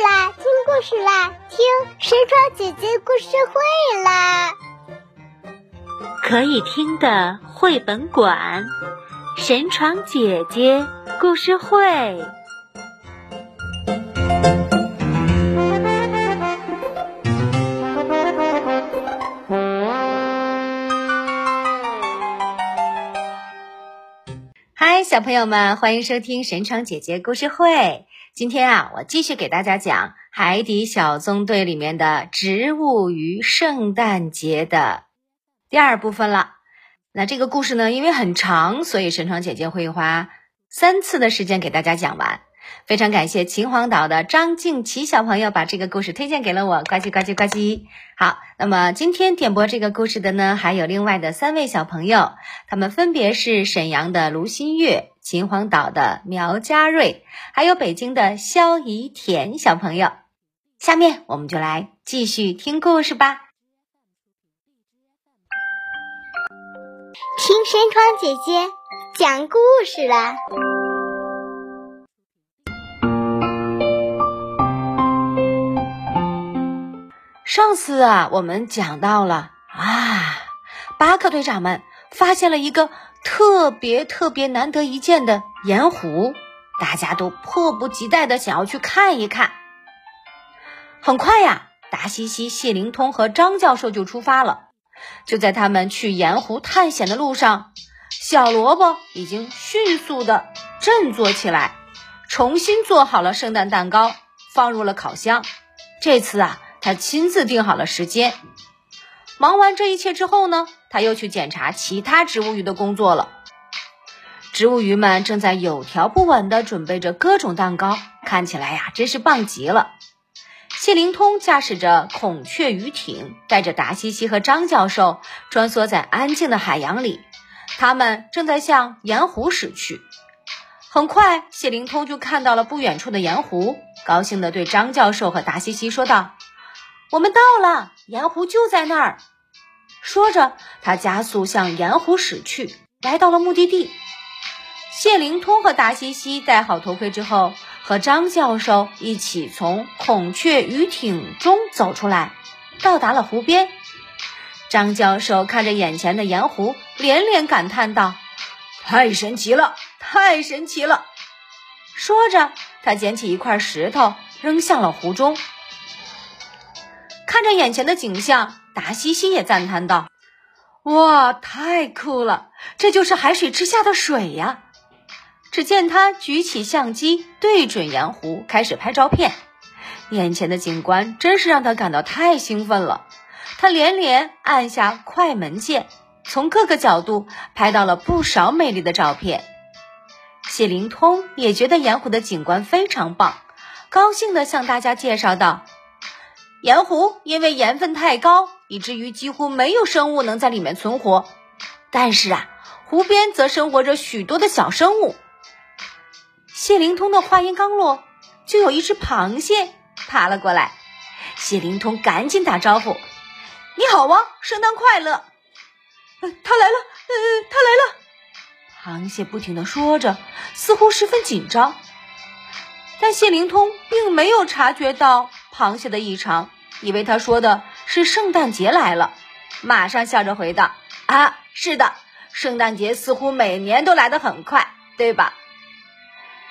啦，听故事啦，听神床姐姐故事会啦！可以听的绘本馆，神床姐姐故事会。嗨，小朋友们，欢迎收听神床姐姐故事会。今天啊，我继续给大家讲《海底小纵队》里面的植物与圣诞节的第二部分了。那这个故事呢，因为很长，所以神窗姐姐会花三次的时间给大家讲完。非常感谢秦皇岛的张静琪小朋友把这个故事推荐给了我，呱唧呱唧呱唧。好，那么今天点播这个故事的呢，还有另外的三位小朋友，他们分别是沈阳的卢新月、秦皇岛的苗家瑞，还有北京的肖怡田小朋友。下面我们就来继续听故事吧，听山窗姐姐讲故事了。上次啊，我们讲到了啊，巴克队长们发现了一个特别特别难得一见的盐湖，大家都迫不及待的想要去看一看。很快呀，达西西、谢灵通和张教授就出发了。就在他们去盐湖探险的路上，小萝卜已经迅速的振作起来，重新做好了圣诞蛋糕，放入了烤箱。这次啊。他亲自定好了时间，忙完这一切之后呢，他又去检查其他植物鱼的工作了。植物鱼们正在有条不紊地准备着各种蛋糕，看起来呀，真是棒极了。谢灵通驾驶着孔雀鱼艇，带着达西西和张教授穿梭在安静的海洋里，他们正在向盐湖驶去。很快，谢灵通就看到了不远处的盐湖，高兴地对张教授和达西西说道。我们到了，盐湖就在那儿。说着，他加速向盐湖驶去，来到了目的地。谢灵通和达西西戴好头盔之后，和张教授一起从孔雀鱼艇中走出来，到达了湖边。张教授看着眼前的盐湖，连连感叹道：“太神奇了，太神奇了！”说着，他捡起一块石头扔向了湖中。看着眼前的景象，达西西也赞叹道：“哇，太酷了！这就是海水之下的水呀！”只见他举起相机，对准盐湖，开始拍照片。眼前的景观真是让他感到太兴奋了。他连连按下快门键，从各个角度拍到了不少美丽的照片。谢灵通也觉得盐湖的景观非常棒，高兴地向大家介绍道。盐湖因为盐分太高，以至于几乎没有生物能在里面存活。但是啊，湖边则生活着许多的小生物。谢灵通的话音刚落，就有一只螃蟹爬了过来。谢灵通赶紧打招呼：“你好啊，圣诞快乐！”呃，他来了，呃，他来了。螃蟹不停的说着，似乎十分紧张。但谢灵通并没有察觉到。螃蟹的异常，以为他说的是圣诞节来了，马上笑着回道：“啊，是的，圣诞节似乎每年都来得很快，对吧？”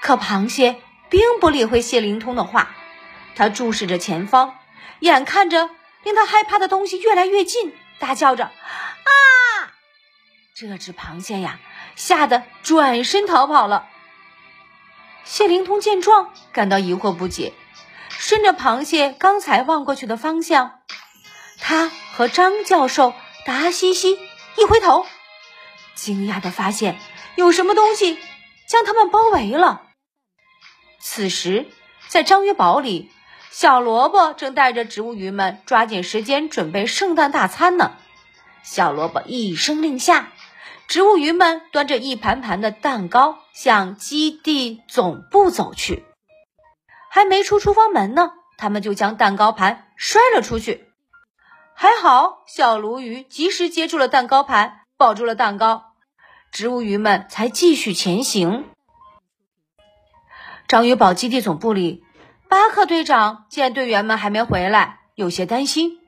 可螃蟹并不理会谢灵通的话，他注视着前方，眼看着令他害怕的东西越来越近，大叫着：“啊！”这只螃蟹呀，吓得转身逃跑了。谢灵通见状，感到疑惑不解。顺着螃蟹刚才望过去的方向，他和张教授、达西西一回头，惊讶的发现有什么东西将他们包围了。此时，在章鱼堡里，小萝卜正带着植物鱼们抓紧时间准备圣诞大餐呢。小萝卜一声令下，植物鱼们端着一盘盘的蛋糕向基地总部走去。还没出厨房门呢，他们就将蛋糕盘摔了出去。还好，小鲈鱼及时接住了蛋糕盘，保住了蛋糕，植物鱼们才继续前行。章鱼堡基地总部里，巴克队长见队员们还没回来，有些担心。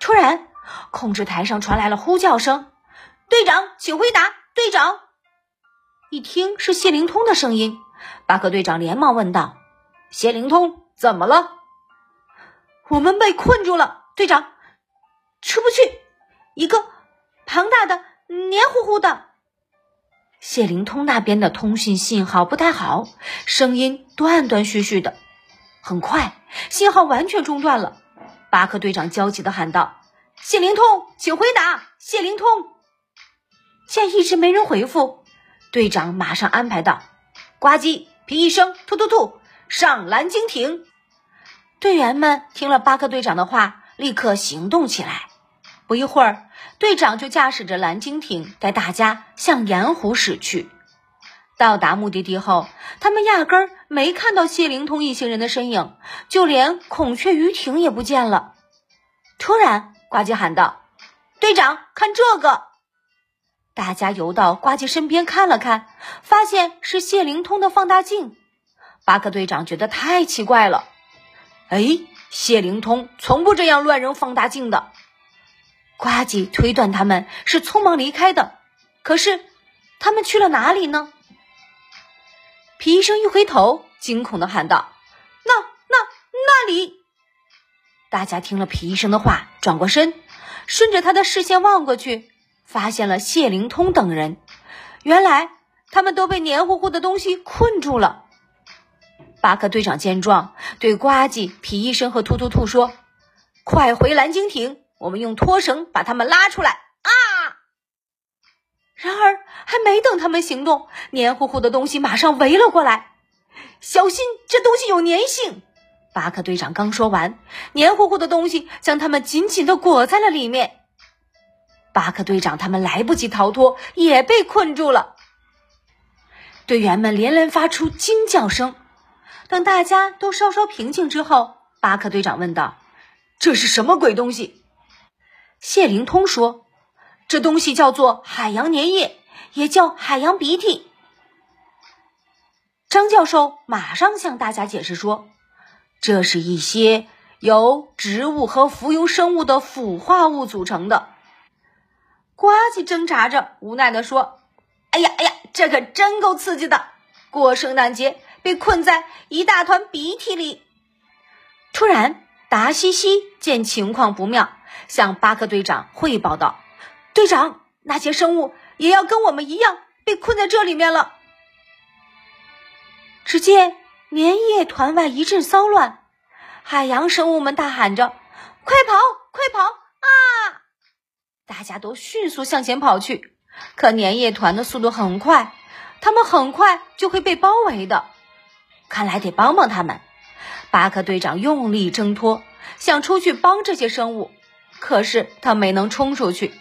突然，控制台上传来了呼叫声：“队长，请回答！”队长一听是谢灵通的声音，巴克队长连忙问道：“谢灵通，怎么了？”“我们被困住了，队长，出不去。一个庞大的、黏糊糊的。”谢灵通那边的通讯信号不太好，声音断断续续的。很快，信号完全中断了。巴克队长焦急的喊道：“谢灵通，请回答！谢灵通！”见一直没人回复，队长马上安排道：“呱唧、皮医生、突突兔上蓝鲸艇。”队员们听了巴克队长的话，立刻行动起来。不一会儿，队长就驾驶着蓝鲸艇带大家向盐湖驶去。到达目的地后，他们压根儿没看到谢灵通一行人的身影，就连孔雀鱼艇也不见了。突然，呱唧喊道：“队长，看这个！”大家游到呱唧身边看了看，发现是谢灵通的放大镜。巴克队长觉得太奇怪了。哎，谢灵通从不这样乱扔放大镜的。呱唧推断他们是匆忙离开的，可是他们去了哪里呢？皮医生一回头，惊恐的喊道：“那、那、那里！”大家听了皮医生的话，转过身，顺着他的视线望过去，发现了谢灵通等人。原来他们都被黏糊糊的东西困住了。巴克队长见状，对呱唧、皮医生和突突兔说：“快回蓝鲸艇！”我们用拖绳把他们拉出来啊！然而还没等他们行动，黏糊糊的东西马上围了过来。小心，这东西有粘性！巴克队长刚说完，黏糊糊的东西将他们紧紧的裹在了里面。巴克队长他们来不及逃脱，也被困住了。队员们连连发出惊叫声。等大家都稍稍平静之后，巴克队长问道：“这是什么鬼东西？”谢灵通说：“这东西叫做海洋粘液，也叫海洋鼻涕。”张教授马上向大家解释说：“这是一些由植物和浮游生物的腐化物组成的。”呱唧挣扎着，无奈地说：“哎呀，哎呀，这可真够刺激的！过圣诞节被困在一大团鼻涕里。”突然，达西西见情况不妙。向巴克队长汇报道：“队长，那些生物也要跟我们一样被困在这里面了。”只见粘液团外一阵骚乱，海洋生物们大喊着：“快跑，快跑啊！”大家都迅速向前跑去，可粘液团的速度很快，他们很快就会被包围的。看来得帮帮他们。巴克队长用力挣脱，想出去帮这些生物。可是他没能冲出去，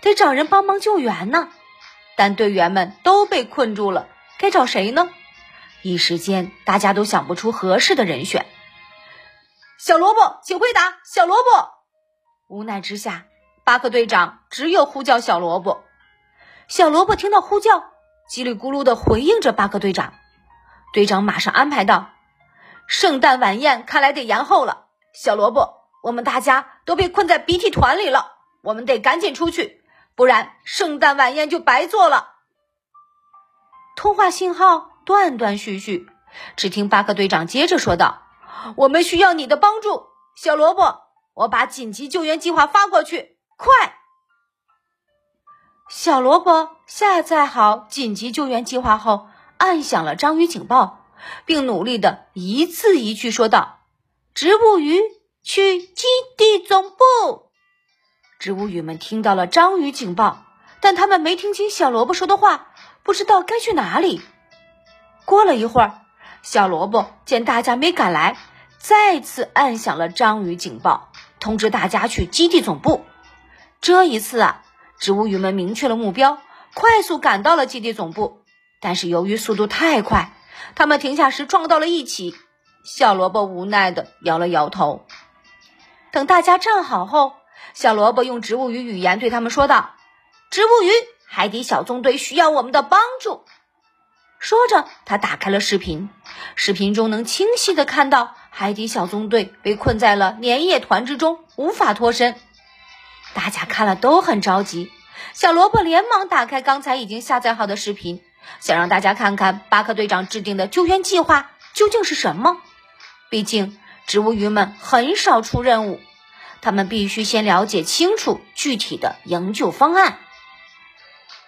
得找人帮忙救援呢。但队员们都被困住了，该找谁呢？一时间，大家都想不出合适的人选。小萝卜，请回答。小萝卜，无奈之下，巴克队长只有呼叫小萝卜。小萝卜听到呼叫，叽里咕噜的回应着巴克队长。队长马上安排道：“圣诞晚宴看来得延后了。”小萝卜。我们大家都被困在鼻涕团里了，我们得赶紧出去，不然圣诞晚宴就白做了。通话信号断断续续，只听巴克队长接着说道：“我们需要你的帮助，小萝卜，我把紧急救援计划发过去，快！”小萝卜下载好紧急救援计划后，按响了章鱼警报，并努力的一字一句说道：“植物鱼。”去基地总部，植物鱼们听到了章鱼警报，但他们没听清小萝卜说的话，不知道该去哪里。过了一会儿，小萝卜见大家没赶来，再次按响了章鱼警报，通知大家去基地总部。这一次啊，植物鱼们明确了目标，快速赶到了基地总部。但是由于速度太快，他们停下时撞到了一起。小萝卜无奈的摇了摇头。等大家站好后，小萝卜用植物语语言对他们说道：“植物鱼，海底小纵队需要我们的帮助。”说着，他打开了视频，视频中能清晰的看到海底小纵队被困在了粘液团之中，无法脱身。大家看了都很着急，小萝卜连忙打开刚才已经下载好的视频，想让大家看看巴克队长制定的救援计划究竟是什么。毕竟植物鱼们很少出任务，他们必须先了解清楚具体的营救方案。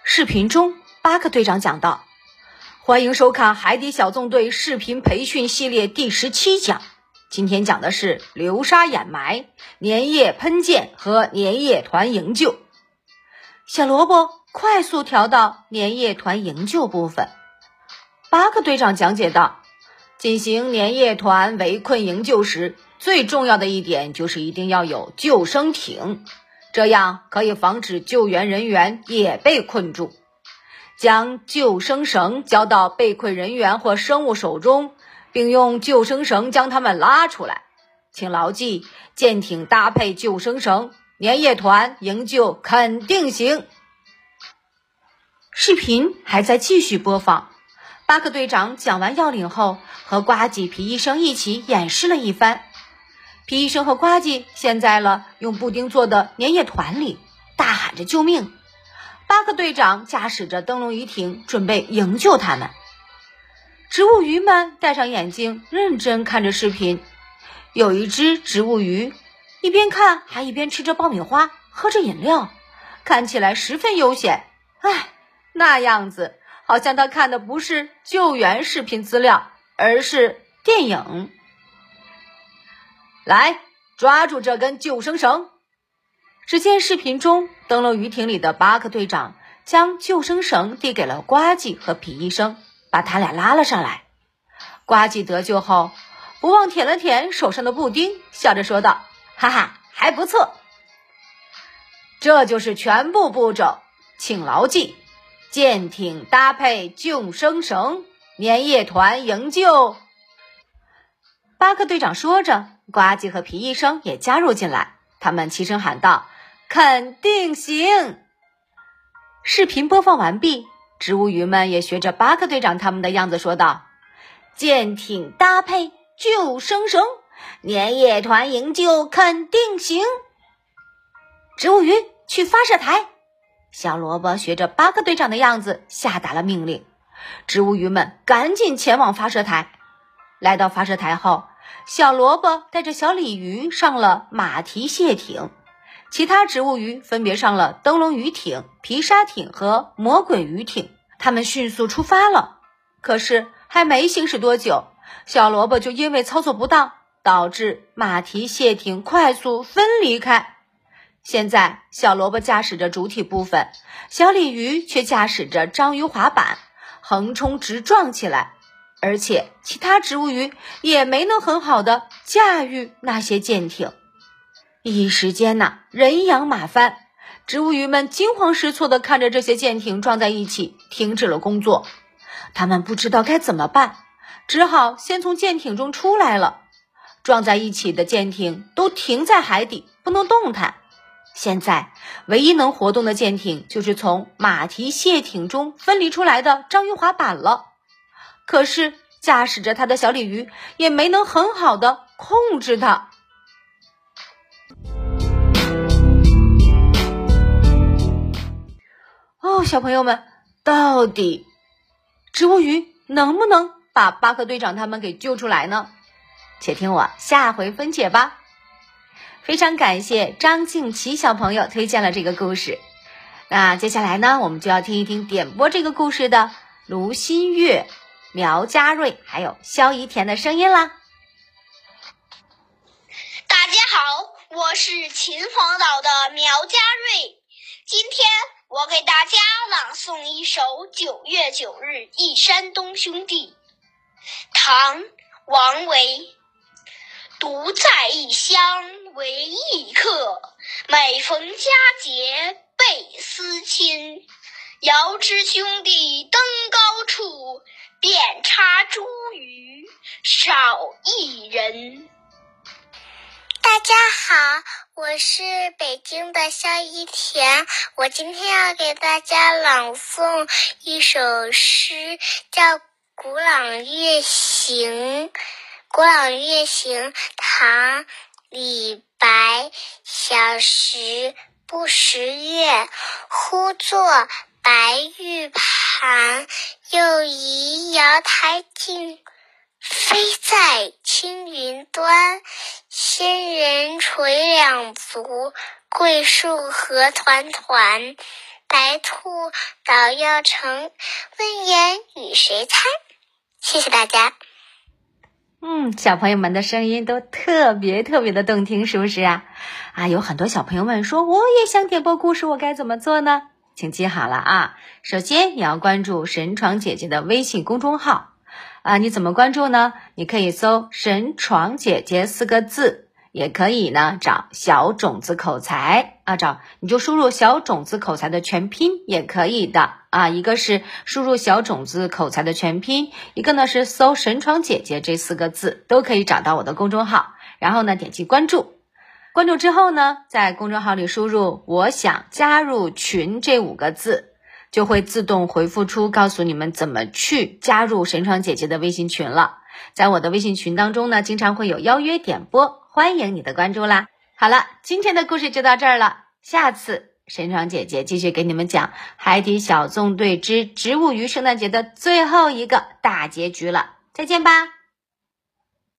视频中，巴克队长讲道。欢迎收看《海底小纵队》视频培训系列第十七讲。今天讲的是流沙掩埋、粘液喷溅和粘液团营救。小萝卜快速调到粘液团营救部分。巴克队长讲解道：进行粘液团围困营救时，最重要的一点就是一定要有救生艇，这样可以防止救援人员也被困住。将救生绳交到被困人员或生物手中，并用救生绳将它们拉出来。请牢记：舰艇搭配救生绳，粘液团营救肯定行。视频还在继续播放。巴克队长讲完要领后，和呱唧、皮医生一起演示了一番。皮医生和呱唧陷在了用布丁做的粘液团里，大喊着救命。巴克队长驾驶着灯笼鱼艇，准备营救他们。植物鱼们戴上眼镜，认真看着视频。有一只植物鱼一边看，还一边吃着爆米花，喝着饮料，看起来十分悠闲。唉，那样子好像他看的不是救援视频资料，而是电影。来，抓住这根救生绳。只见视频中，登陆鱼艇里的巴克队长将救生绳递给了呱唧和皮医生，把他俩拉了上来。呱唧得救后，不忘舔了舔手上的布丁，笑着说道：“哈哈，还不错。”这就是全部步骤，请牢记：舰艇搭配救生绳，粘液团营救。巴克队长说着，呱唧和皮医生也加入进来，他们齐声喊道。肯定行。视频播放完毕，植物鱼们也学着巴克队长他们的样子说道：“舰艇搭配救生绳，粘液团营救肯定行。”植物鱼去发射台。小萝卜学着巴克队长的样子下达了命令。植物鱼们赶紧前往发射台。来到发射台后，小萝卜带着小鲤鱼上了马蹄蟹艇。其他植物鱼分别上了灯笼鱼艇、皮沙艇和魔鬼鱼艇，他们迅速出发了。可是还没行驶多久，小萝卜就因为操作不当，导致马蹄蟹艇快速分离开。现在，小萝卜驾驶着主体部分，小鲤鱼却驾驶着章鱼滑板，横冲直撞起来。而且，其他植物鱼也没能很好的驾驭那些舰艇。一时间呐，人仰马翻，植物鱼们惊慌失措地看着这些舰艇撞在一起，停止了工作。他们不知道该怎么办，只好先从舰艇中出来了。撞在一起的舰艇都停在海底，不能动弹。现在唯一能活动的舰艇，就是从马蹄蟹艇中分离出来的章鱼滑板了。可是驾驶着它的小鲤鱼也没能很好的控制它。哦，小朋友们，到底植物鱼能不能把巴克队长他们给救出来呢？且听我下回分解吧。非常感谢张静琪小朋友推荐了这个故事。那接下来呢，我们就要听一听点播这个故事的卢新月、苗家瑞还有肖怡田的声音啦。大家好，我是秦皇岛的苗家瑞，今天。我给大家朗诵一首《九月九日忆山东兄弟》。唐·王维。独在异乡为异客，每逢佳节倍思亲。遥知兄弟登高处，遍插茱萸少一人。大家好，我是北京的肖一田，我今天要给大家朗诵一首诗，叫《古朗月行》。《古朗月行》唐·李白。小时不识月，呼作白玉盘。又疑瑶台镜，飞在青云端。仙人垂两足，桂树何团团。白兔捣药成，问言与谁餐？谢谢大家。嗯，小朋友们的声音都特别特别的动听，是不是啊？啊，有很多小朋友们说我也想点播故事，我该怎么做呢？请记好了啊！首先你要关注神床姐姐的微信公众号啊，你怎么关注呢？你可以搜“神床姐姐”四个字，也可以呢找小种子口才啊，找你就输入小种子口才的全拼也可以的。啊，一个是输入小种子口才的全拼，一个呢是搜“神床姐姐”这四个字，都可以找到我的公众号。然后呢，点击关注，关注之后呢，在公众号里输入“我想加入群”这五个字，就会自动回复出告诉你们怎么去加入神床姐姐的微信群了。在我的微信群当中呢，经常会有邀约点播，欢迎你的关注啦。好了，今天的故事就到这儿了，下次。神床姐姐继续给你们讲《海底小纵队之植物鱼圣诞节》的最后一个大结局了，再见吧。